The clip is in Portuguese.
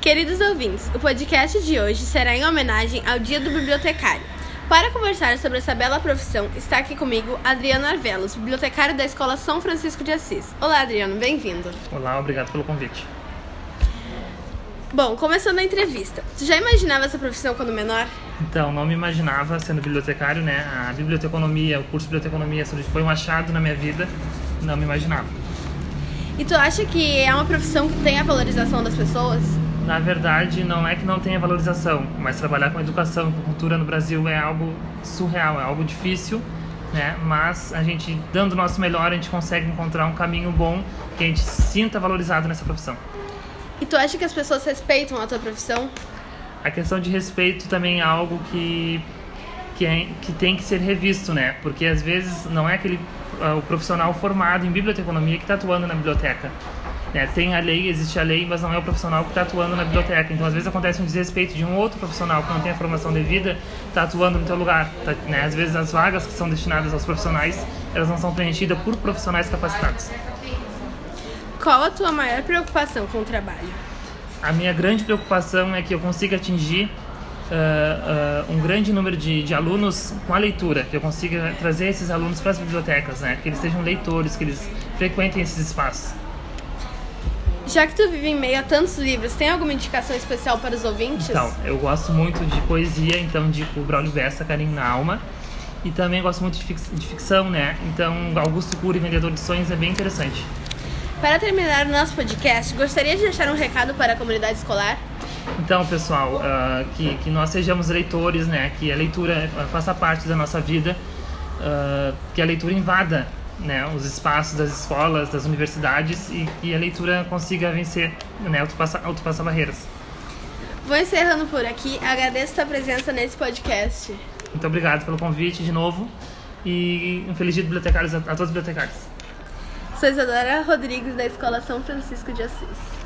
Queridos ouvintes, o podcast de hoje será em homenagem ao Dia do Bibliotecário. Para conversar sobre essa bela profissão, está aqui comigo Adriano Arvelos, bibliotecário da Escola São Francisco de Assis. Olá, Adriano, bem-vindo. Olá, obrigado pelo convite. Bom, começando a entrevista, tu já imaginava essa profissão quando menor? Então, não me imaginava sendo bibliotecário, né? A biblioteconomia, o curso de biblioteconomia foi um achado na minha vida, não me imaginava. E tu acha que é uma profissão que tem a valorização das pessoas? Na verdade, não é que não tenha valorização, mas trabalhar com educação, com cultura no Brasil é algo surreal, é algo difícil, né? Mas a gente, dando o nosso melhor, a gente consegue encontrar um caminho bom que a gente sinta valorizado nessa profissão. E tu acha que as pessoas respeitam a tua profissão? A questão de respeito também é algo que que, é, que tem que ser revisto, né? Porque às vezes não é aquele o profissional formado em biblioteconomia que está atuando na biblioteca. Né? Tem a lei, existe a lei, mas não é o profissional que está atuando na biblioteca. Então, às vezes acontece um desrespeito de um outro profissional que não tem a formação devida, está atuando no teu lugar. Tá, né? Às vezes as vagas que são destinadas aos profissionais, elas não são preenchidas por profissionais capacitados. Qual a tua maior preocupação com o trabalho? A minha grande preocupação é que eu consiga atingir uh, uh, um grande número de, de, alunos com a leitura, que eu consiga trazer esses alunos para as bibliotecas, né? que eles sejam leitores, que eles frequentem esses espaços. Já que tu vive em meio a tantos livros, tem alguma indicação especial para os ouvintes? Então, eu gosto muito de poesia, então indico o Braulio Bessa, Carinho na Alma. E também gosto muito de ficção, né? Então, Augusto Cury, Vendedor de Sonhos, é bem interessante. Para terminar o nosso podcast, gostaria de deixar um recado para a comunidade escolar? Então, pessoal, uh, que, que nós sejamos leitores, né? Que a leitura faça parte da nossa vida, uh, que a leitura invada né, os espaços das escolas, das universidades e que a leitura consiga vencer, né, ultrapassar, ultrapassar barreiras. Vou encerrando por aqui. Agradeço a tua presença nesse podcast. Muito obrigado pelo convite de novo e um feliz dia de bibliotecários a, a todos os bibliotecários. Sou Isadora Rodrigues, da Escola São Francisco de Assis.